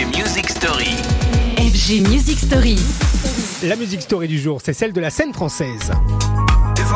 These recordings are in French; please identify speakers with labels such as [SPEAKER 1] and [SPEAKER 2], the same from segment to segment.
[SPEAKER 1] FG Music Story.
[SPEAKER 2] FG Music Story.
[SPEAKER 3] La musique story du jour, c'est celle de la scène française.
[SPEAKER 4] If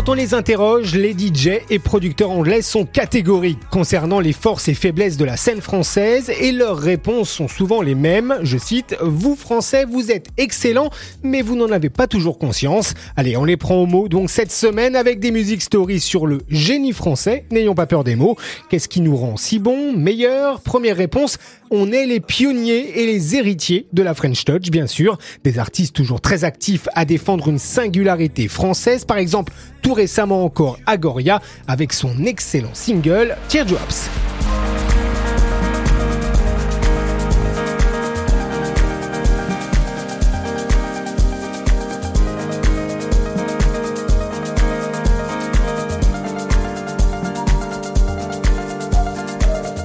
[SPEAKER 3] Quand on les interroge, les DJ et producteurs anglais sont catégoriques concernant les forces et faiblesses de la scène française et leurs réponses sont souvent les mêmes. Je cite, vous français, vous êtes excellents, mais vous n'en avez pas toujours conscience. Allez, on les prend au mot donc cette semaine avec des musiques stories sur le génie français. N'ayons pas peur des mots. Qu'est-ce qui nous rend si bons, meilleurs Première réponse, on est les pionniers et les héritiers de la French Touch, bien sûr. Des artistes toujours très actifs à défendre une singularité française. Par exemple, récemment encore Agoria avec son excellent single Teardrops.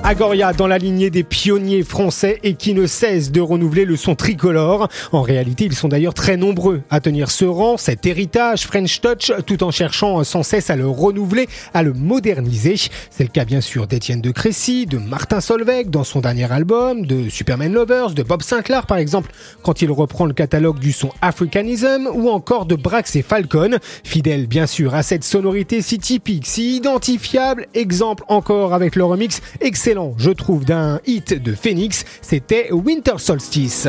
[SPEAKER 3] Agoria dans la lignée des pionniers français et qui ne cesse de renouveler le son tricolore. En réalité, ils sont d'ailleurs très nombreux à tenir ce rang, cet héritage French Touch, tout en cherchant sans cesse à le renouveler, à le moderniser. C'est le cas bien sûr d'Étienne de Crécy, de Martin Solveig dans son dernier album, de Superman Lovers, de Bob Sinclair par exemple quand il reprend le catalogue du son Africanism ou encore de Brax et Falcon, fidèle bien sûr à cette sonorité si typique, si identifiable, exemple encore avec le remix excellent je trouve d'un hit de Phoenix, c'était Winter Solstice.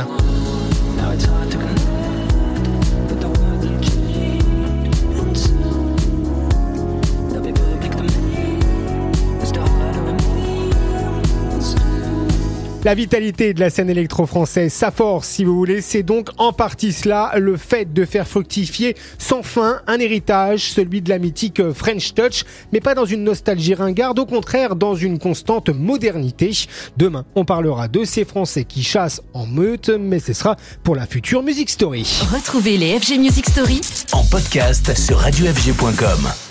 [SPEAKER 3] La vitalité de la scène électro-française, sa force si vous voulez, c'est donc en partie cela, le fait de faire fructifier sans fin un héritage, celui de la mythique French Touch, mais pas dans une nostalgie ringarde, au contraire dans une constante modernité. Demain, on parlera de ces Français qui chassent en meute, mais ce sera pour la future Music Story.
[SPEAKER 2] Retrouvez les FG Music Story
[SPEAKER 1] En podcast sur radiofg.com.